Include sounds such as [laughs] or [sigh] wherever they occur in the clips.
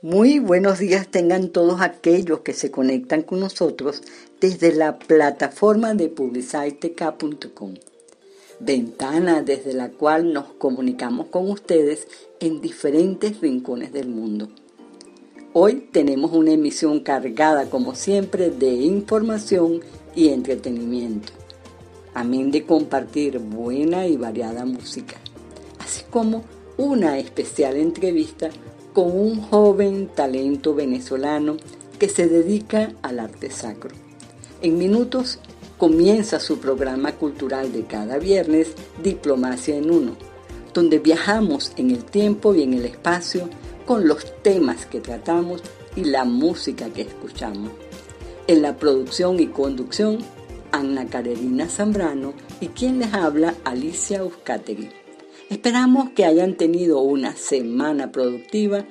Muy buenos días tengan todos aquellos que se conectan con nosotros desde la plataforma de publiciteca.com, ventana desde la cual nos comunicamos con ustedes en diferentes rincones del mundo. Hoy tenemos una emisión cargada como siempre de información y entretenimiento, amén de compartir buena y variada música, así como una especial entrevista con un joven talento venezolano que se dedica al arte sacro. En minutos comienza su programa cultural de cada viernes, Diplomacia en Uno, donde viajamos en el tiempo y en el espacio con los temas que tratamos y la música que escuchamos. En la producción y conducción, Ana Carolina Zambrano y quien les habla, Alicia Uzcategui. Esperamos que hayan tenido una semana productiva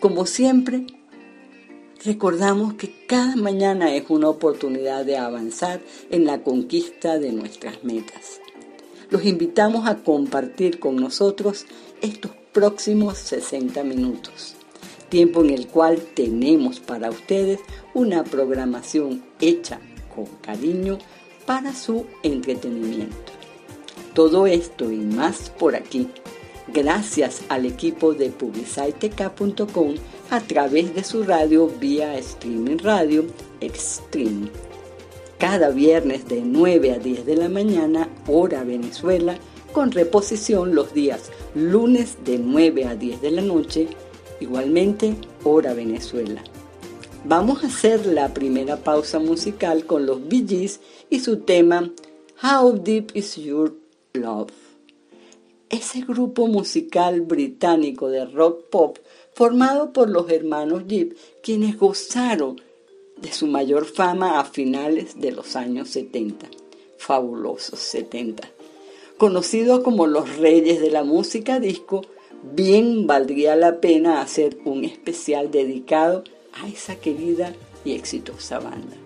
como siempre, recordamos que cada mañana es una oportunidad de avanzar en la conquista de nuestras metas. Los invitamos a compartir con nosotros estos próximos 60 minutos, tiempo en el cual tenemos para ustedes una programación hecha con cariño para su entretenimiento. Todo esto y más por aquí, gracias al equipo de publiciteca.com a través de su radio vía streaming radio Extreme. Cada viernes de 9 a 10 de la mañana, hora Venezuela, con reposición los días lunes de 9 a 10 de la noche, igualmente hora Venezuela. Vamos a hacer la primera pausa musical con los Bee y su tema How Deep Is Your Love. Ese grupo musical británico de rock pop formado por los hermanos Jeep, quienes gozaron de su mayor fama a finales de los años 70. Fabulosos 70. Conocidos como los reyes de la música disco, bien valdría la pena hacer un especial dedicado a esa querida y exitosa banda.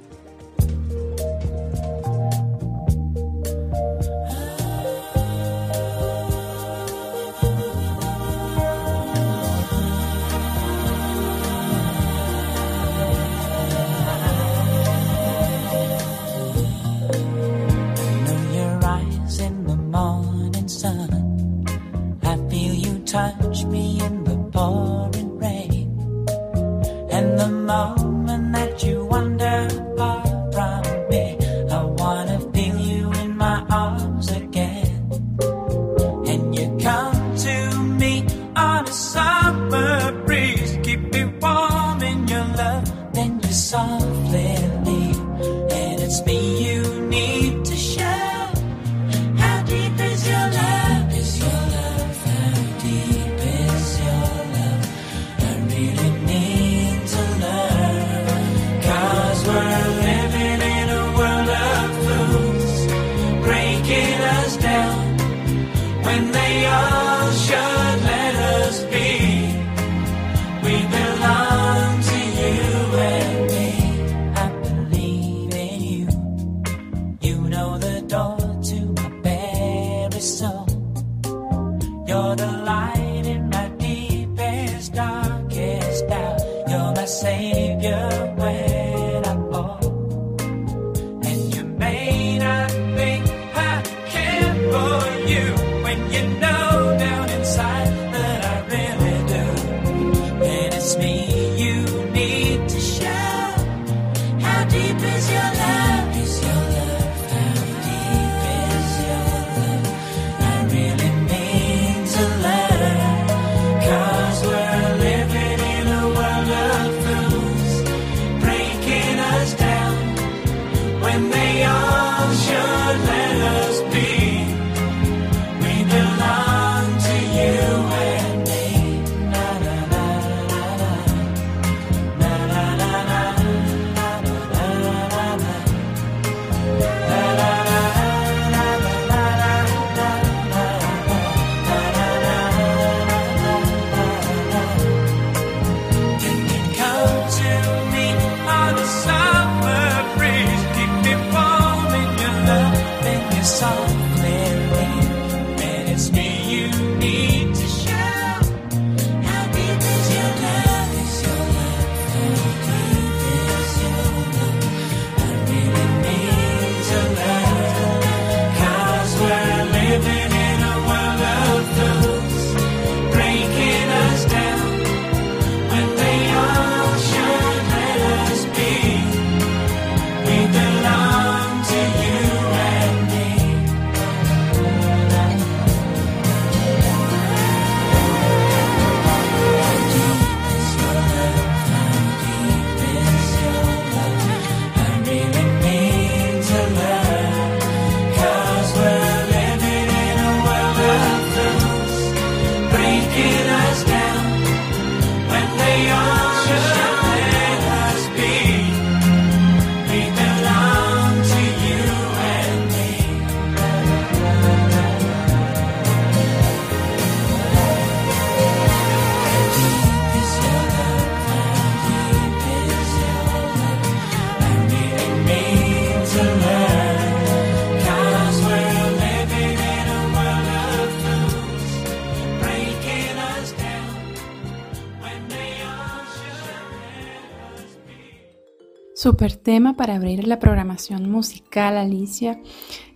Super tema para abrir la programación musical, Alicia.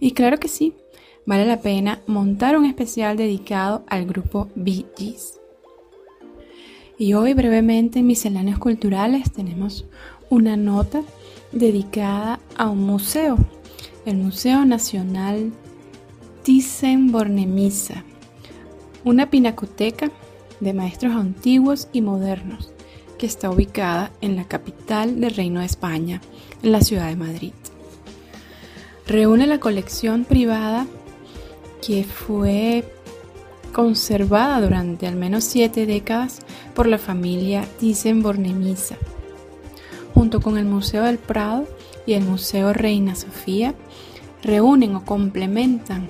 Y claro que sí, vale la pena montar un especial dedicado al grupo Bee Gees. Y hoy brevemente en Misceláneos Culturales tenemos una nota dedicada a un museo, el Museo Nacional Thyssen-Bornemisza, una pinacoteca de maestros antiguos y modernos que está ubicada en la capital del Reino de España, en la ciudad de Madrid. Reúne la colección privada que fue conservada durante al menos siete décadas por la familia Thyssen-Bornemisza, junto con el Museo del Prado y el Museo Reina Sofía, reúnen o complementan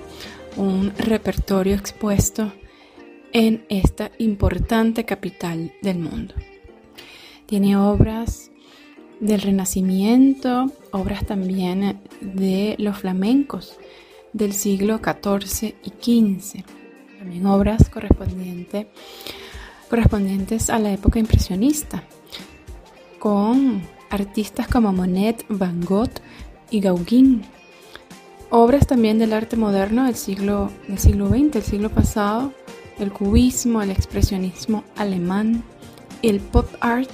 un repertorio expuesto en esta importante capital del mundo. Tiene obras del Renacimiento, obras también de los flamencos del siglo XIV y XV, también obras correspondientes, correspondientes a la época impresionista, con artistas como Monet, Van Gogh y Gauguin. Obras también del arte moderno del siglo, del siglo XX, el siglo pasado, el cubismo, el expresionismo alemán, el pop art.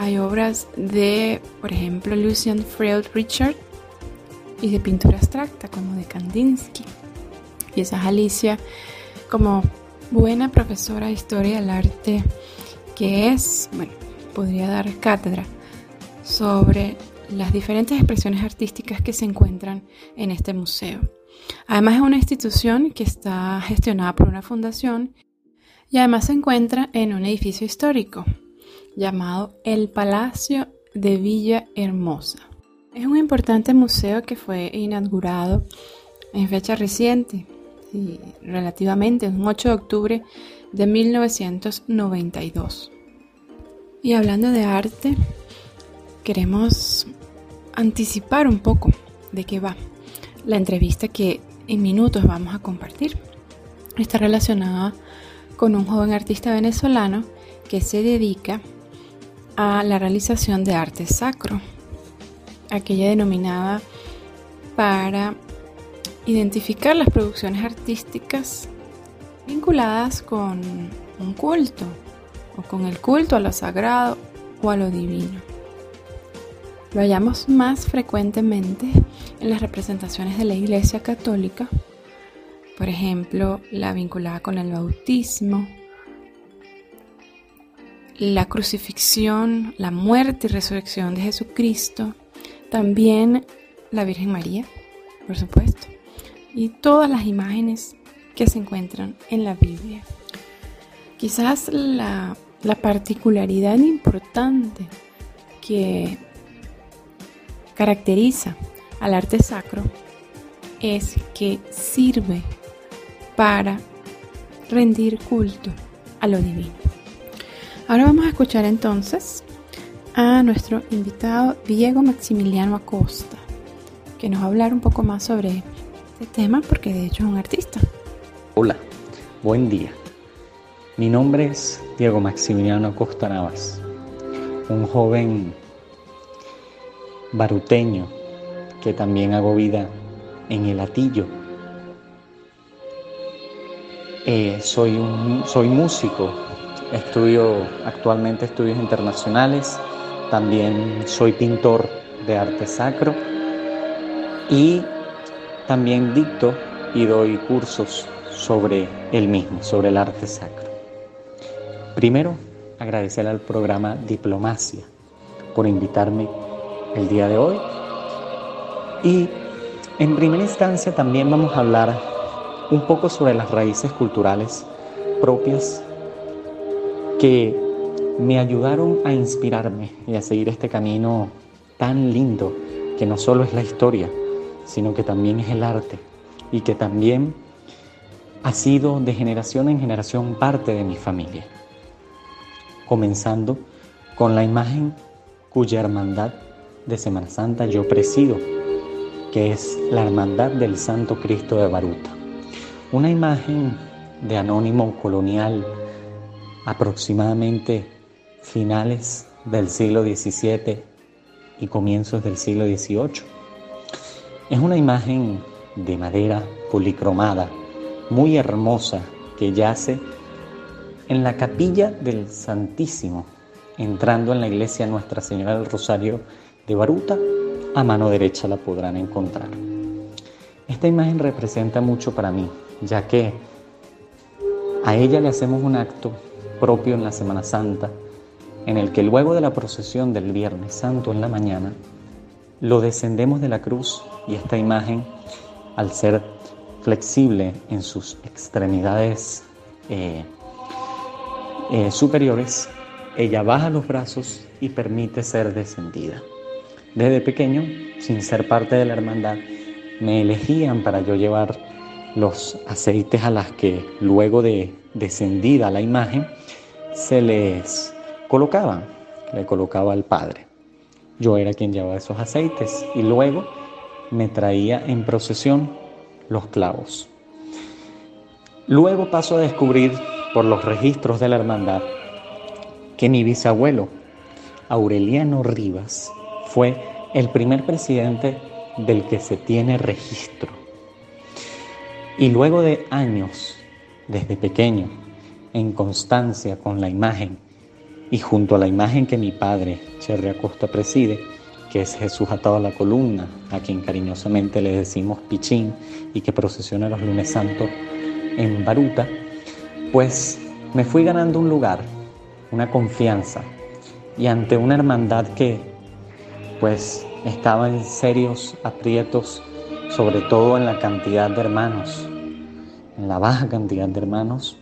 Hay obras de, por ejemplo, Lucian Freud Richard y de pintura abstracta como de Kandinsky. Y esa es Alicia como buena profesora de historia del arte que es, bueno, podría dar cátedra sobre las diferentes expresiones artísticas que se encuentran en este museo. Además es una institución que está gestionada por una fundación y además se encuentra en un edificio histórico llamado el Palacio de Villa Hermosa. Es un importante museo que fue inaugurado en fecha reciente, relativamente, un 8 de octubre de 1992. Y hablando de arte, queremos anticipar un poco de qué va la entrevista que en minutos vamos a compartir. Está relacionada con un joven artista venezolano que se dedica a la realización de arte sacro, aquella denominada para identificar las producciones artísticas vinculadas con un culto o con el culto a lo sagrado o a lo divino. Lo hallamos más frecuentemente en las representaciones de la Iglesia Católica, por ejemplo, la vinculada con el bautismo, la crucifixión, la muerte y resurrección de Jesucristo, también la Virgen María, por supuesto, y todas las imágenes que se encuentran en la Biblia. Quizás la, la particularidad importante que caracteriza al arte sacro es que sirve para rendir culto a lo divino. Ahora vamos a escuchar entonces a nuestro invitado Diego Maximiliano Acosta, que nos va a hablar un poco más sobre este tema porque de hecho es un artista. Hola, buen día. Mi nombre es Diego Maximiliano Acosta Navas, un joven baruteño que también hago vida en el Atillo. Eh, soy, un, soy músico, estudio actualmente estudios internacionales, también soy pintor de arte sacro y también dicto y doy cursos sobre el mismo, sobre el arte sacro. Primero, agradecer al programa Diplomacia por invitarme el día de hoy. Y en primera instancia también vamos a hablar un poco sobre las raíces culturales propias que me ayudaron a inspirarme y a seguir este camino tan lindo que no solo es la historia, sino que también es el arte y que también ha sido de generación en generación parte de mi familia. Comenzando con la imagen cuya hermandad de Semana Santa yo presido, que es la Hermandad del Santo Cristo de Baruta. Una imagen de anónimo colonial aproximadamente finales del siglo XVII y comienzos del siglo XVIII. Es una imagen de madera policromada, muy hermosa, que yace en la capilla del Santísimo, entrando en la iglesia Nuestra Señora del Rosario de Baruta, a mano derecha la podrán encontrar. Esta imagen representa mucho para mí, ya que a ella le hacemos un acto propio en la Semana Santa, en el que luego de la procesión del Viernes Santo en la mañana, lo descendemos de la cruz y esta imagen, al ser flexible en sus extremidades eh, eh, superiores, ella baja los brazos y permite ser descendida. Desde pequeño, sin ser parte de la hermandad, me elegían para yo llevar los aceites a las que luego de descendida la imagen se les colocaban, le colocaba al Padre. Yo era quien llevaba esos aceites y luego me traía en procesión los clavos. Luego paso a descubrir por los registros de la hermandad que mi bisabuelo, Aureliano Rivas, fue el primer presidente del que se tiene registro. Y luego de años, desde pequeño, en constancia con la imagen. Y junto a la imagen que mi padre, Cherry Acosta, preside, que es Jesús atado a la columna, a quien cariñosamente le decimos Pichín y que procesiona los lunes santos en Baruta, pues me fui ganando un lugar, una confianza y ante una hermandad que pues estaba en serios aprietos, sobre todo en la cantidad de hermanos, en la baja cantidad de hermanos,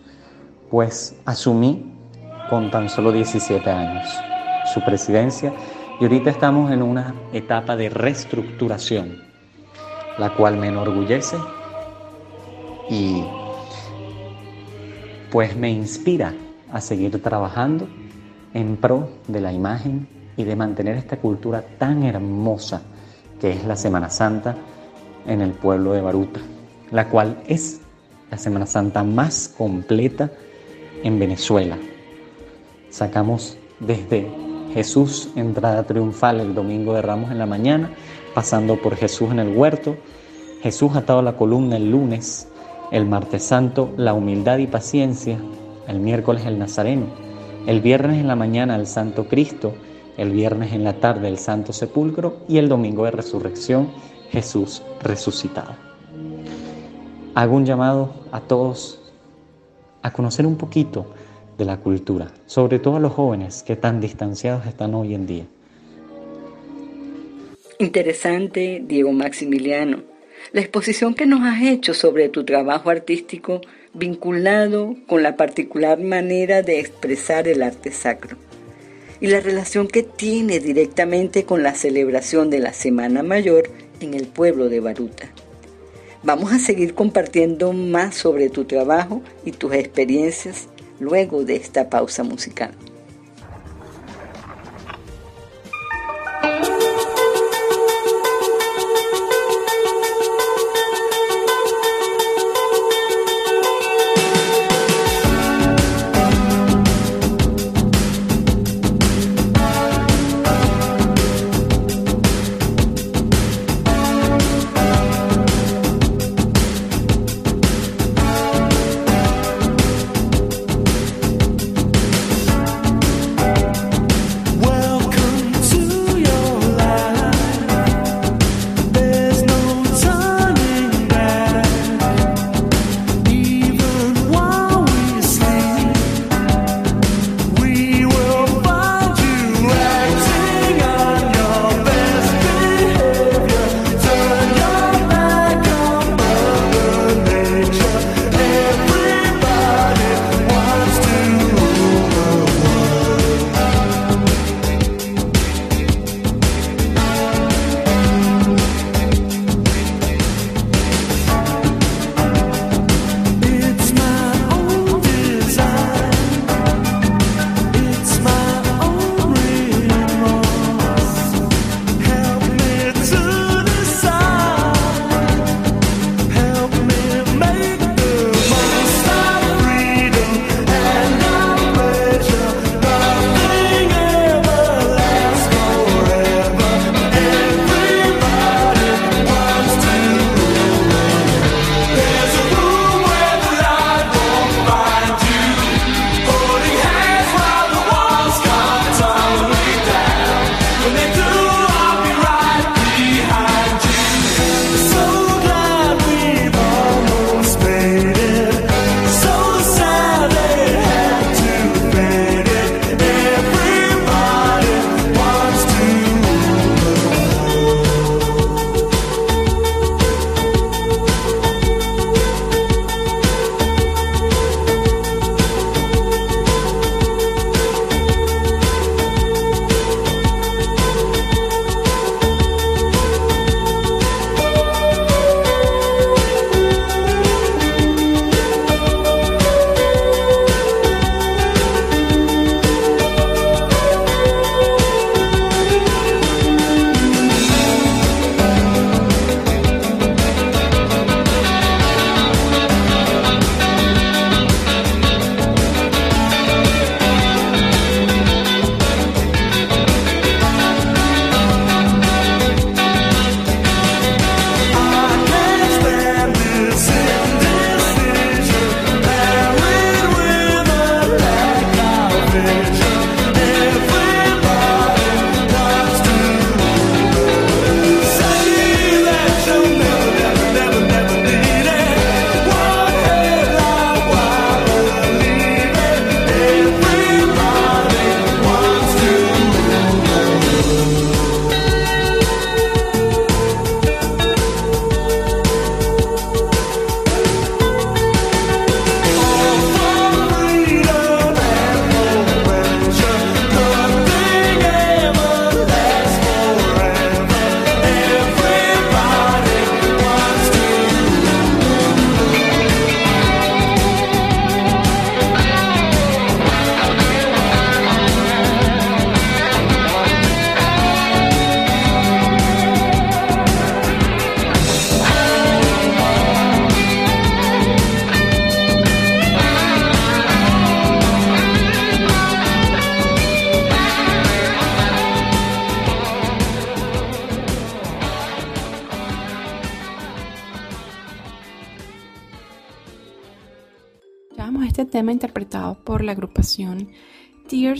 pues asumí con tan solo 17 años su presidencia y ahorita estamos en una etapa de reestructuración, la cual me enorgullece y pues me inspira a seguir trabajando en pro de la imagen y de mantener esta cultura tan hermosa que es la Semana Santa en el pueblo de Baruta, la cual es la Semana Santa más completa en Venezuela. Sacamos desde Jesús entrada triunfal el domingo de Ramos en la mañana, pasando por Jesús en el huerto, Jesús atado a la columna el lunes, el martes santo la humildad y paciencia, el miércoles el Nazareno, el viernes en la mañana el Santo Cristo, el viernes en la tarde el Santo Sepulcro y el domingo de resurrección Jesús resucitado. Hago un llamado a todos a conocer un poquito de la cultura, sobre todo a los jóvenes que tan distanciados están hoy en día. Interesante, Diego Maximiliano, la exposición que nos has hecho sobre tu trabajo artístico vinculado con la particular manera de expresar el arte sacro y la relación que tiene directamente con la celebración de la Semana Mayor en el pueblo de Baruta. Vamos a seguir compartiendo más sobre tu trabajo y tus experiencias luego de esta pausa musical.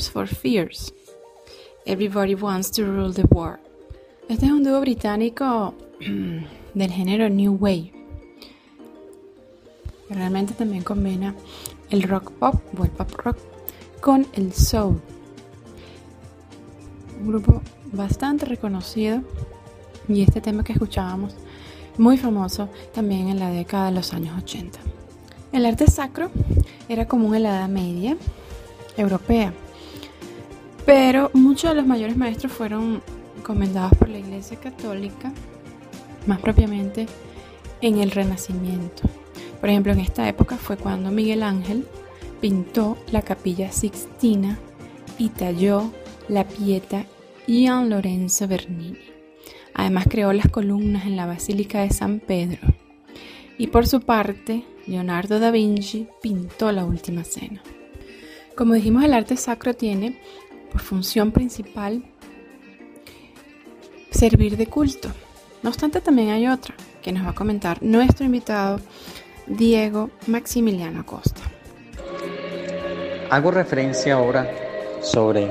For Fears. Everybody Wants to Rule the World. Este es un dúo británico [clears throat] del género New Wave. Realmente también combina el rock pop o el pop rock con el soul. Un grupo bastante reconocido y este tema que escuchábamos muy famoso también en la década de los años 80. El arte sacro era común en la Edad Media europea, pero muchos de los mayores maestros fueron comendados por la Iglesia Católica, más propiamente en el Renacimiento. Por ejemplo, en esta época fue cuando Miguel Ángel pintó la capilla Sixtina y talló la Pieta Gian Lorenzo Bernini. Además creó las columnas en la Basílica de San Pedro. Y por su parte, Leonardo da Vinci pintó la Última Cena. Como dijimos, el arte sacro tiene por función principal servir de culto. No obstante, también hay otra que nos va a comentar nuestro invitado Diego Maximiliano Acosta. Hago referencia ahora sobre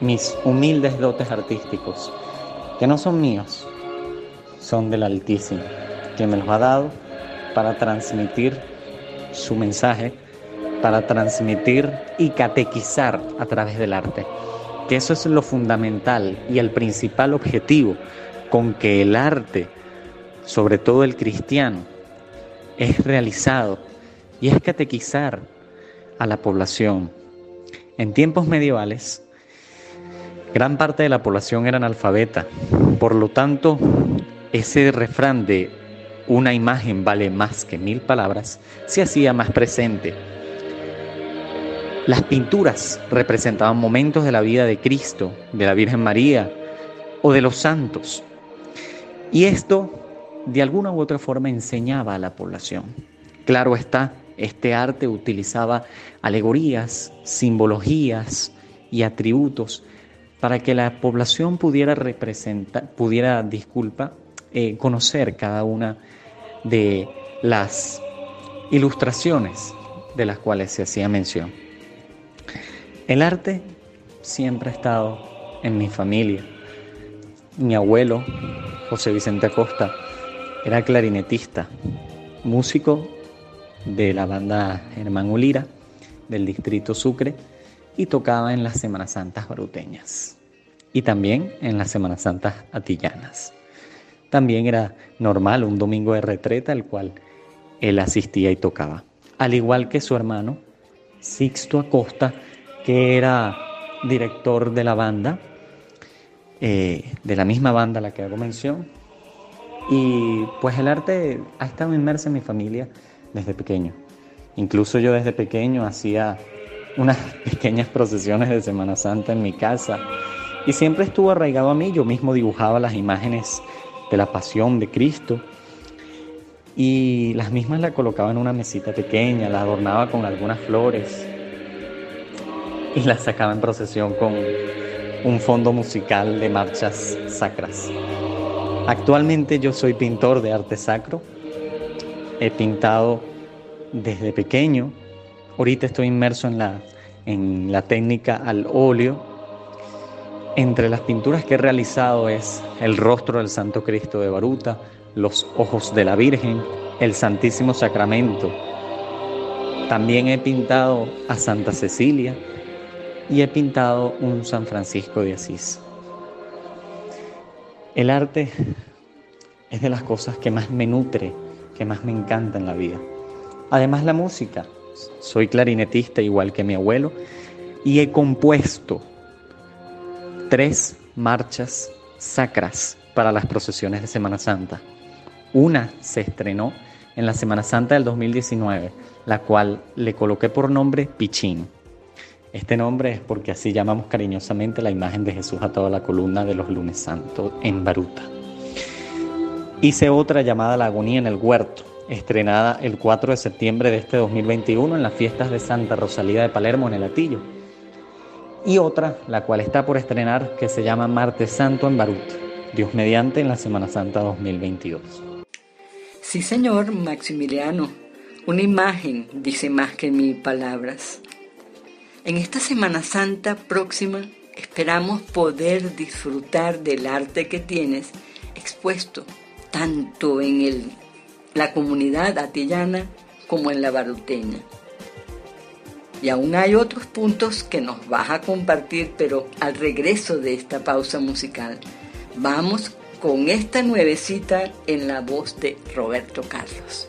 mis humildes dotes artísticos que no son míos, son del Altísimo, que me los ha dado para transmitir su mensaje, para transmitir y catequizar a través del arte. Que eso es lo fundamental y el principal objetivo con que el arte, sobre todo el cristiano, es realizado y es catequizar a la población. En tiempos medievales, Gran parte de la población era analfabeta, por lo tanto, ese refrán de una imagen vale más que mil palabras se hacía más presente. Las pinturas representaban momentos de la vida de Cristo, de la Virgen María o de los santos. Y esto, de alguna u otra forma, enseñaba a la población. Claro está, este arte utilizaba alegorías, simbologías y atributos para que la población pudiera representar, pudiera, disculpa, eh, conocer cada una de las ilustraciones de las cuales se hacía mención. El arte siempre ha estado en mi familia. Mi abuelo, José Vicente Acosta, era clarinetista, músico de la banda Germán Ulira del distrito Sucre y tocaba en las Semanas Santas baruteñas y también en las Semanas Santas atillanas. También era normal un domingo de retreta el cual él asistía y tocaba. Al igual que su hermano, Sixto Acosta, que era director de la banda, eh, de la misma banda a la que hago mención. Y pues el arte ha estado inmerso en mi familia desde pequeño. Incluso yo desde pequeño hacía unas [laughs] pequeñas procesiones de Semana Santa en mi casa y siempre estuvo arraigado a mí. Yo mismo dibujaba las imágenes de la pasión de Cristo y las mismas la colocaba en una mesita pequeña, la adornaba con algunas flores y la sacaba en procesión con un fondo musical de marchas sacras. Actualmente yo soy pintor de arte sacro. He pintado desde pequeño Ahorita estoy inmerso en la, en la técnica al óleo. Entre las pinturas que he realizado es el rostro del Santo Cristo de Baruta, los ojos de la Virgen, el Santísimo Sacramento. También he pintado a Santa Cecilia y he pintado un San Francisco de Asís. El arte es de las cosas que más me nutre, que más me encanta en la vida. Además la música. Soy clarinetista igual que mi abuelo y he compuesto tres marchas sacras para las procesiones de Semana Santa. Una se estrenó en la Semana Santa del 2019, la cual le coloqué por nombre Pichín. Este nombre es porque así llamamos cariñosamente la imagen de Jesús a toda la columna de los lunes santos en Baruta. Hice otra llamada La agonía en el huerto, estrenada el 4 de septiembre de este 2021 en las fiestas de Santa Rosalía de Palermo en el Atillo. Y otra, la cual está por estrenar, que se llama Martes Santo en Barut, Dios mediante en la Semana Santa 2022. Sí, señor Maximiliano, Una imagen dice más que mil palabras. En esta Semana Santa próxima esperamos poder disfrutar del arte que tienes expuesto tanto en la comunidad atillana como en la baruteña. Y aún hay otros puntos que nos vas a compartir, pero al regreso de esta pausa musical, vamos con esta nuevecita en la voz de Roberto Carlos.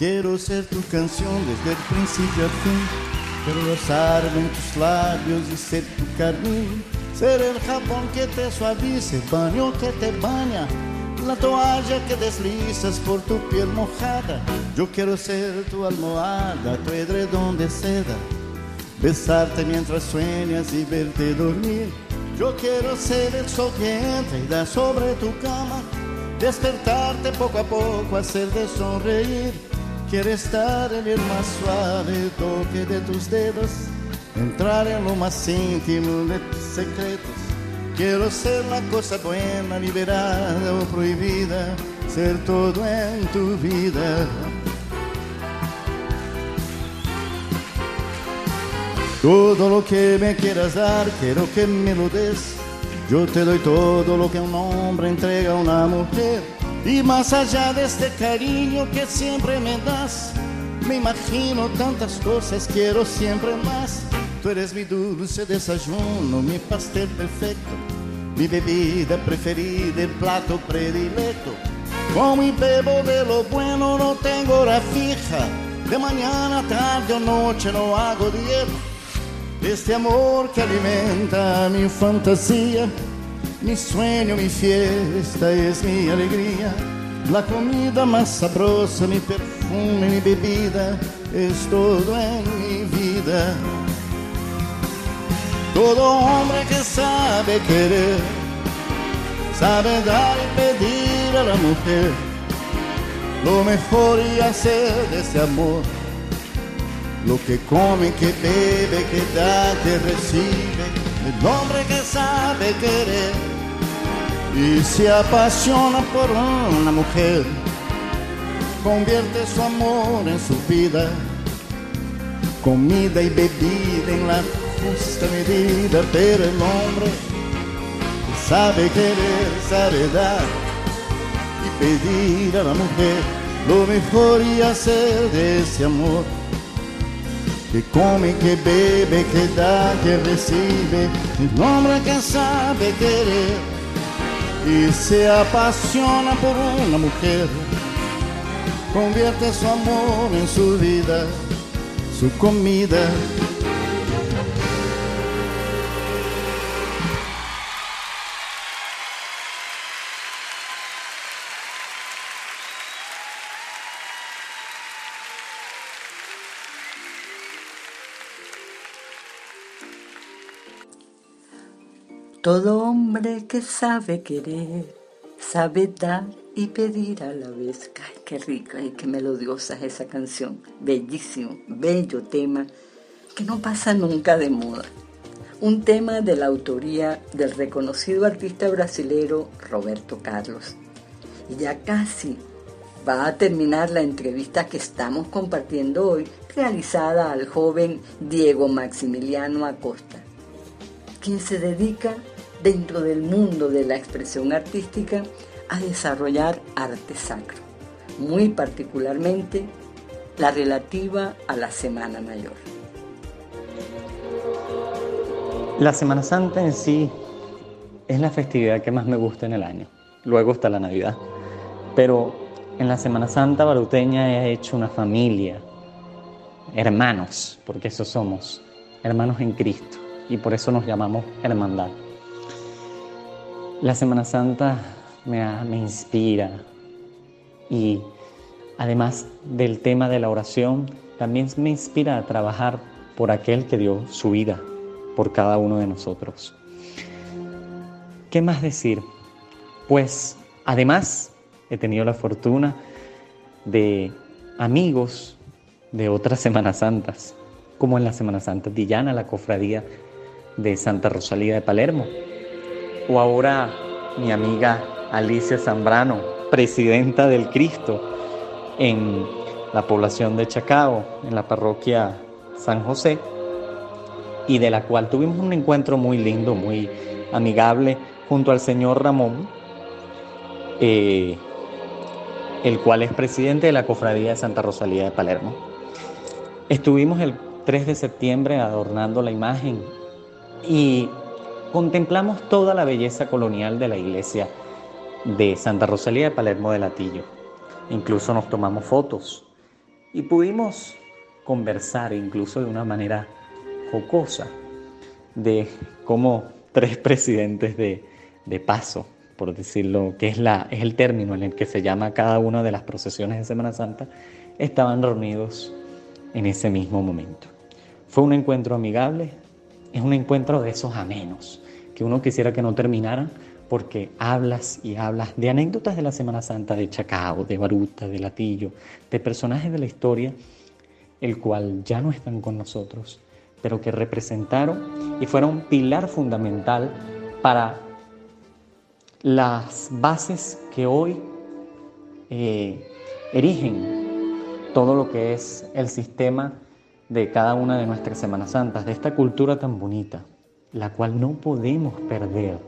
Quiero ser tu canción desde el principio al fin. Quiero rozarme en tus labios y ser tu carmín. Ser el jabón que te suavice, el baño que te baña. La toalla que deslizas por tu piel mojada. Yo quiero ser tu almohada, tu edredón de seda. Besarte mientras sueñas y verte dormir. Yo quiero ser el sol que entra y da sobre tu cama. Despertarte poco a poco, hacerte sonreír Quiero estar en el más suave toque de tus dedos, entrar en lo más íntimo de tus secretos. Quiero ser la cosa buena, liberada o prohibida, ser todo en tu vida. Todo lo que me quieras dar, quiero que me lo des. Yo te doy todo lo que un hombre entrega a una mujer. Y más allá de este cariño que siempre me das, me imagino tantas cosas, quiero siempre más. Tú eres mi dulce desayuno, mi pastel perfecto, mi bebida preferida, el plato predilecto. Como y bebo de lo bueno, no tengo hora fija. De mañana, tarde o noche no hago dieta. Este amor que alimenta mi fantasía mi sueño, mi fiesta es mi alegría. La comida más sabrosa, mi perfume, mi bebida, es todo en mi vida. Todo hombre que sabe querer, sabe dar y pedir a la mujer lo mejor y hacer de ese amor. Lo que come, que bebe, que da, que recibe, el hombre que sabe querer y se apasiona por una mujer, convierte su amor en su vida, comida y bebida en la justa medida, pero el hombre sabe querer, sabe dar y pedir a la mujer lo mejor y hacer de ese amor. Que come, que bebe, que da, que recibe, el hombre que sabe querer y se apasiona por una mujer, convierte su amor en su vida, su comida. Todo hombre que sabe querer, sabe dar y pedir a la vez. Ay, qué rica y qué melodiosa es esa canción. Bellísimo, bello tema que no pasa nunca de moda. Un tema de la autoría del reconocido artista brasilero Roberto Carlos. Y ya casi va a terminar la entrevista que estamos compartiendo hoy, realizada al joven Diego Maximiliano Acosta quien se dedica dentro del mundo de la expresión artística a desarrollar arte sacro, muy particularmente la relativa a la Semana Mayor. La Semana Santa en sí es la festividad que más me gusta en el año. Luego está la Navidad. Pero en la Semana Santa baruteña he hecho una familia, hermanos, porque eso somos, hermanos en Cristo y por eso nos llamamos hermandad. La Semana Santa me, me inspira y además del tema de la oración, también me inspira a trabajar por aquel que dio su vida por cada uno de nosotros. ¿Qué más decir? Pues además he tenido la fortuna de amigos de otras [laughs] Semanas Santas, como en la Semana Santa de Llana, la cofradía de Santa Rosalía de Palermo, o ahora mi amiga Alicia Zambrano, presidenta del Cristo en la población de Chacao, en la parroquia San José, y de la cual tuvimos un encuentro muy lindo, muy amigable, junto al señor Ramón, eh, el cual es presidente de la Cofradía de Santa Rosalía de Palermo. Estuvimos el 3 de septiembre adornando la imagen y contemplamos toda la belleza colonial de la iglesia de Santa Rosalía de Palermo de Latillo. Incluso nos tomamos fotos y pudimos conversar incluso de una manera jocosa de cómo tres [laughs] presidentes de, de paso, por decirlo, que es, la, es el término en el que se llama cada una de las procesiones de Semana Santa, estaban reunidos en ese mismo momento. Fue un encuentro amigable, es un encuentro de esos amenos, que uno quisiera que no terminaran, porque hablas y hablas de anécdotas de la Semana Santa de Chacao, de Baruta, de Latillo, de personajes de la historia, el cual ya no están con nosotros, pero que representaron y fueron pilar fundamental para las bases que hoy eh, erigen todo lo que es el sistema de cada una de nuestras Semanas Santas, de esta cultura tan bonita, la cual no podemos perder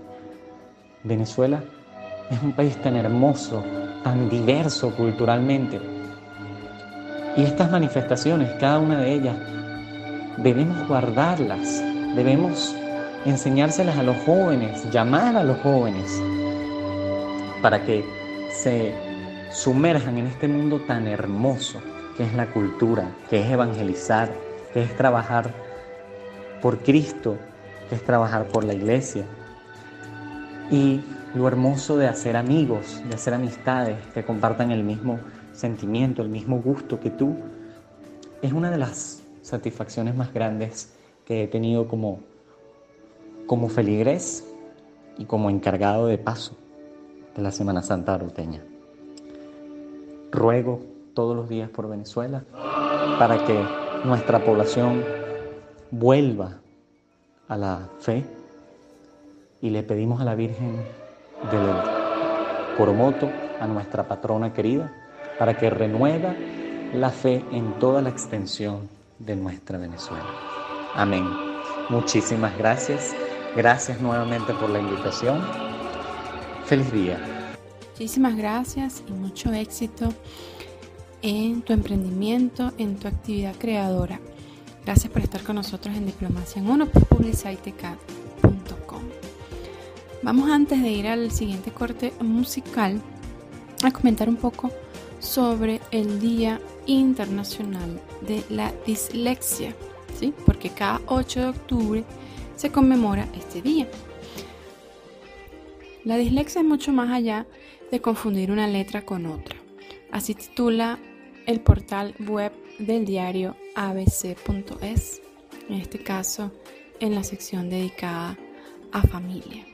Venezuela es un país tan hermoso, tan diverso culturalmente. Y estas manifestaciones, cada una de ellas, debemos guardarlas, debemos enseñárselas a los jóvenes, llamar a los jóvenes, para que se sumerjan en este mundo tan hermoso es la cultura, que es evangelizar, que es trabajar por Cristo, que es trabajar por la iglesia, y lo hermoso de hacer amigos, de hacer amistades que compartan el mismo sentimiento, el mismo gusto que tú, es una de las satisfacciones más grandes que he tenido como, como feligres y como encargado de paso de la Semana Santa Aroteña. Ruego todos los días por Venezuela para que nuestra población vuelva a la fe y le pedimos a la Virgen del Coromoto, a nuestra patrona querida, para que renueva la fe en toda la extensión de nuestra Venezuela. Amén. Muchísimas gracias. Gracias nuevamente por la invitación. Feliz día. Muchísimas gracias y mucho éxito en tu emprendimiento, en tu actividad creadora. Gracias por estar con nosotros en Diplomacia en Uno por Vamos antes de ir al siguiente corte musical a comentar un poco sobre el Día Internacional de la Dislexia, ¿sí? porque cada 8 de octubre se conmemora este día. La dislexia es mucho más allá de confundir una letra con otra. Así titula el portal web del diario abc.es, en este caso en la sección dedicada a familia.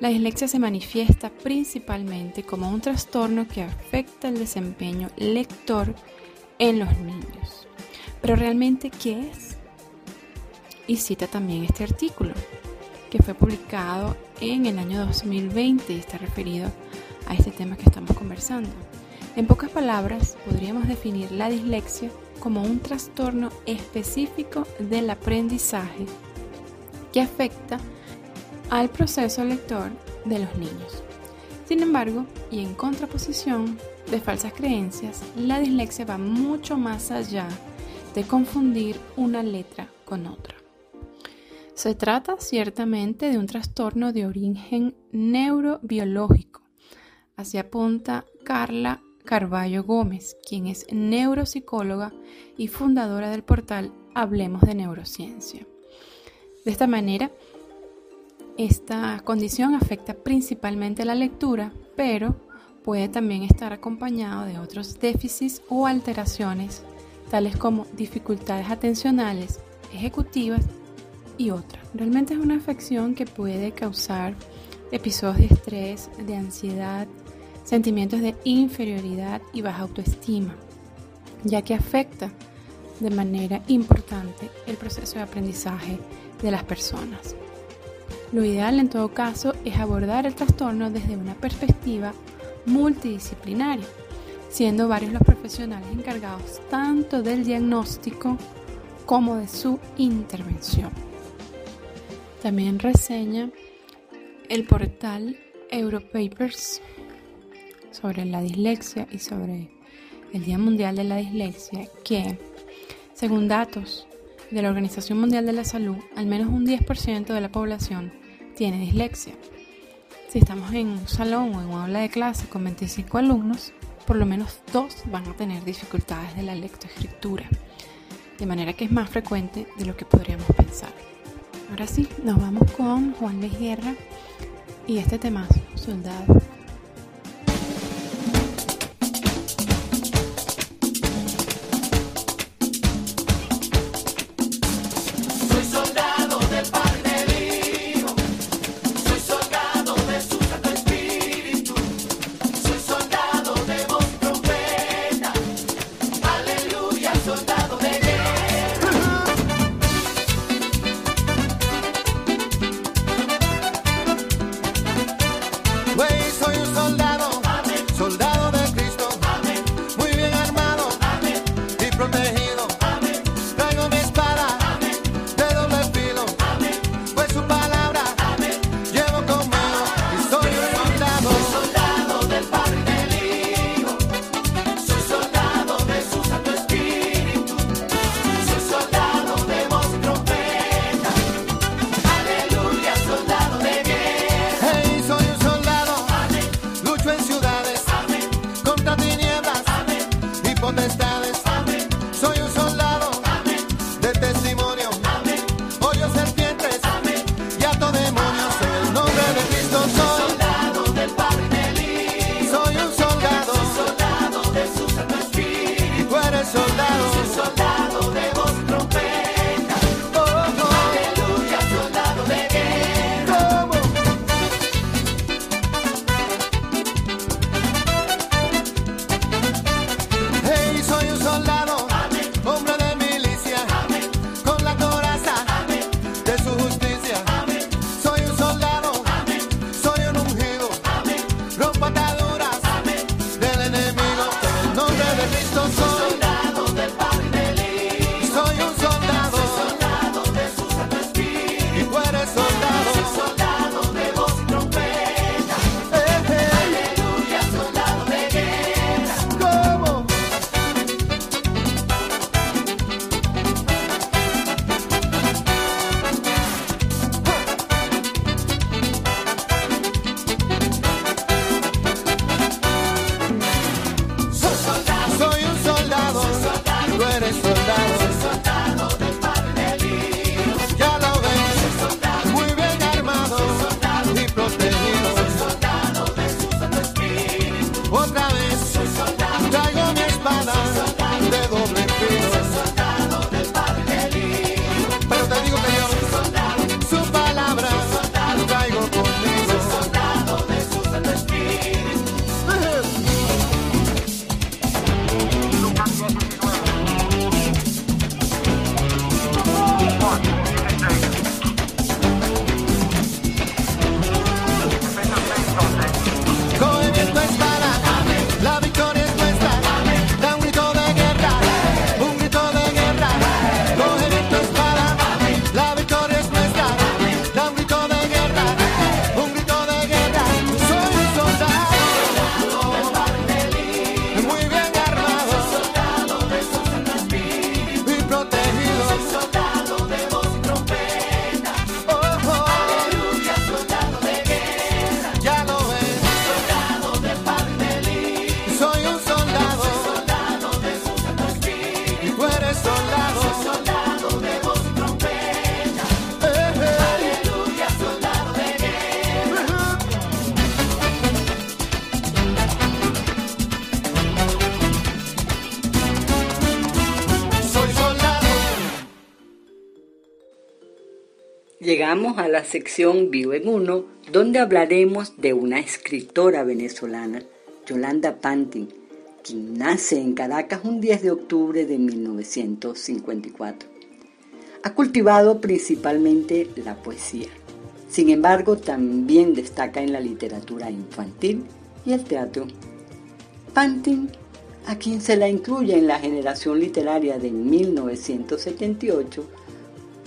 La dislexia se manifiesta principalmente como un trastorno que afecta el desempeño lector en los niños. Pero realmente, ¿qué es? Y cita también este artículo, que fue publicado en el año 2020 y está referido a este tema que estamos conversando. En pocas palabras, podríamos definir la dislexia como un trastorno específico del aprendizaje que afecta al proceso lector de los niños. Sin embargo, y en contraposición de falsas creencias, la dislexia va mucho más allá de confundir una letra con otra. Se trata ciertamente de un trastorno de origen neurobiológico. Así apunta Carla Carballo Gómez, quien es neuropsicóloga y fundadora del portal Hablemos de Neurociencia. De esta manera, esta condición afecta principalmente la lectura, pero puede también estar acompañado de otros déficits o alteraciones, tales como dificultades atencionales, ejecutivas y otras. Realmente es una afección que puede causar episodios de estrés, de ansiedad, sentimientos de inferioridad y baja autoestima, ya que afecta de manera importante el proceso de aprendizaje de las personas. Lo ideal en todo caso es abordar el trastorno desde una perspectiva multidisciplinaria, siendo varios los profesionales encargados tanto del diagnóstico como de su intervención. También reseña el portal Europapers sobre la dislexia y sobre el Día Mundial de la Dislexia que, según datos de la Organización Mundial de la Salud, al menos un 10% de la población tiene dislexia. Si estamos en un salón o en una aula de clase con 25 alumnos, por lo menos dos van a tener dificultades de la lectoescritura, de manera que es más frecuente de lo que podríamos pensar. Ahora sí, nos vamos con Juan Luis Guerra y este tema, Soldado. Llegamos a la sección Vivo en Uno, donde hablaremos de una escritora venezolana Yolanda Pantin, quien nace en Caracas un 10 de octubre de 1954. Ha cultivado principalmente la poesía. Sin embargo, también destaca en la literatura infantil y el teatro. Pantin, a quien se la incluye en la generación literaria de 1978,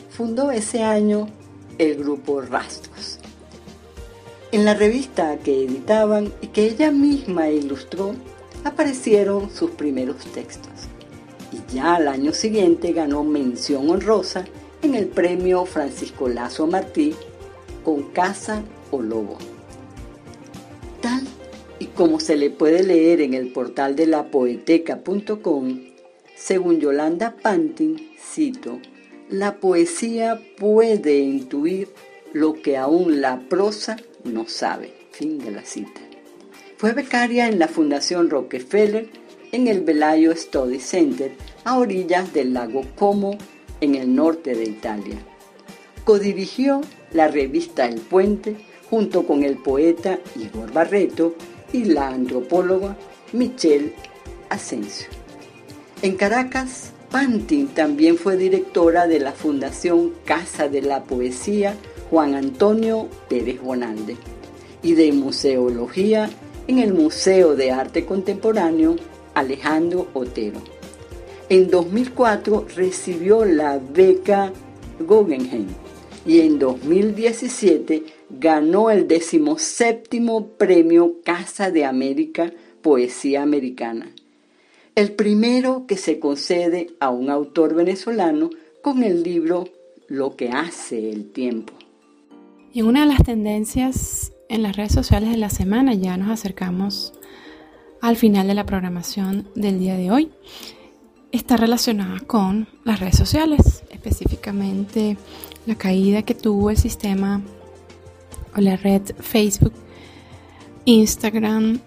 fundó ese año el grupo Rastros. En la revista que editaban y que ella misma ilustró, aparecieron sus primeros textos. Y ya al año siguiente ganó mención honrosa en el premio Francisco Lazo Martí con Casa o Lobo. Tal y como se le puede leer en el portal de la poeteca.com, según Yolanda Pantin, cito, la poesía puede intuir lo que aún la prosa no sabe. Fin de la cita. Fue becaria en la Fundación Rockefeller en el Velayo Study Center a orillas del lago Como en el norte de Italia. Codirigió la revista El Puente junto con el poeta Igor Barreto y la antropóloga Michelle Asensio. En Caracas, Pantin también fue directora de la Fundación Casa de la Poesía Juan Antonio Pérez Bonalde y de Museología en el Museo de Arte Contemporáneo Alejandro Otero. En 2004 recibió la beca Guggenheim y en 2017 ganó el decimoséptimo premio Casa de América Poesía Americana, el primero que se concede a un autor venezolano con el libro Lo que hace el tiempo. Y una de las tendencias en las redes sociales de la semana ya nos acercamos al final de la programación del día de hoy. Está relacionada con las redes sociales, específicamente la caída que tuvo el sistema o la red Facebook, Instagram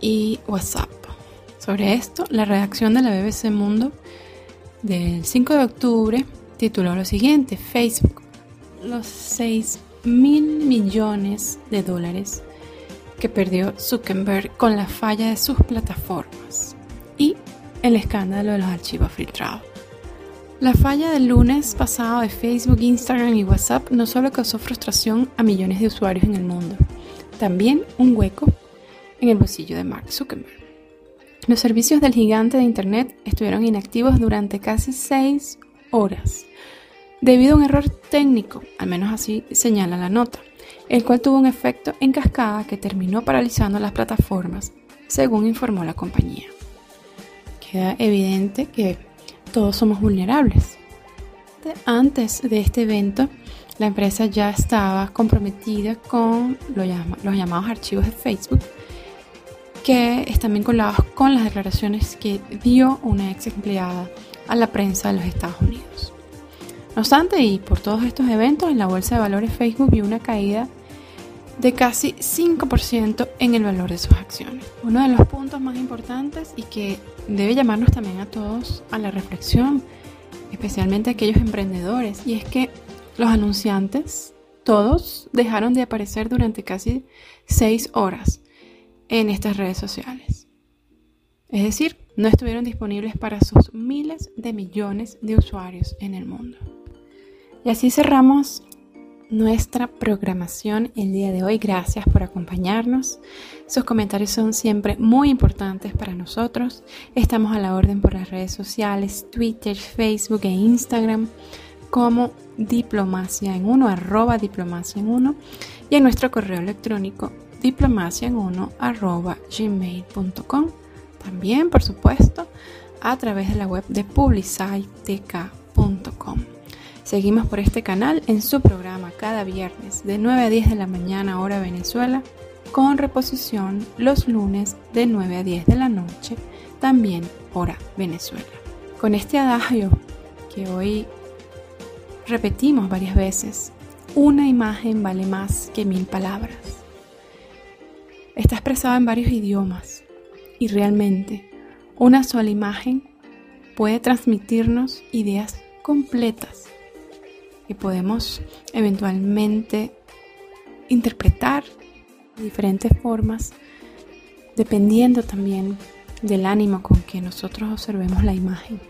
y WhatsApp. Sobre esto, la redacción de la BBC Mundo del 5 de octubre tituló lo siguiente, Facebook, los seis mil millones de dólares que perdió Zuckerberg con la falla de sus plataformas y el escándalo de los archivos filtrados. La falla del lunes pasado de Facebook, Instagram y WhatsApp no solo causó frustración a millones de usuarios en el mundo, también un hueco en el bolsillo de Mark Zuckerberg. Los servicios del gigante de Internet estuvieron inactivos durante casi seis horas debido a un error técnico, al menos así señala la nota, el cual tuvo un efecto en cascada que terminó paralizando las plataformas, según informó la compañía. Queda evidente que todos somos vulnerables. Antes de este evento, la empresa ya estaba comprometida con los llamados archivos de Facebook, que están vinculados con las declaraciones que dio una ex empleada a la prensa de los Estados Unidos. No obstante, y por todos estos eventos, en la bolsa de valores Facebook vio una caída de casi 5% en el valor de sus acciones. Uno de los puntos más importantes y que debe llamarnos también a todos a la reflexión, especialmente a aquellos emprendedores, y es que los anunciantes, todos dejaron de aparecer durante casi 6 horas en estas redes sociales. Es decir, no estuvieron disponibles para sus miles de millones de usuarios en el mundo. Y así cerramos nuestra programación el día de hoy. Gracias por acompañarnos. Sus comentarios son siempre muy importantes para nosotros. Estamos a la orden por las redes sociales, Twitter, Facebook e Instagram como diplomacia en uno, arroba diplomacia en uno y en nuestro correo electrónico diplomacia en uno arroba gmail.com. También, por supuesto, a través de la web de publicitec.com. Seguimos por este canal en su programa cada viernes de 9 a 10 de la mañana hora Venezuela, con reposición los lunes de 9 a 10 de la noche, también hora Venezuela. Con este adagio que hoy repetimos varias veces, una imagen vale más que mil palabras. Está expresado en varios idiomas y realmente una sola imagen puede transmitirnos ideas completas que podemos eventualmente interpretar de diferentes formas dependiendo también del ánimo con que nosotros observemos la imagen.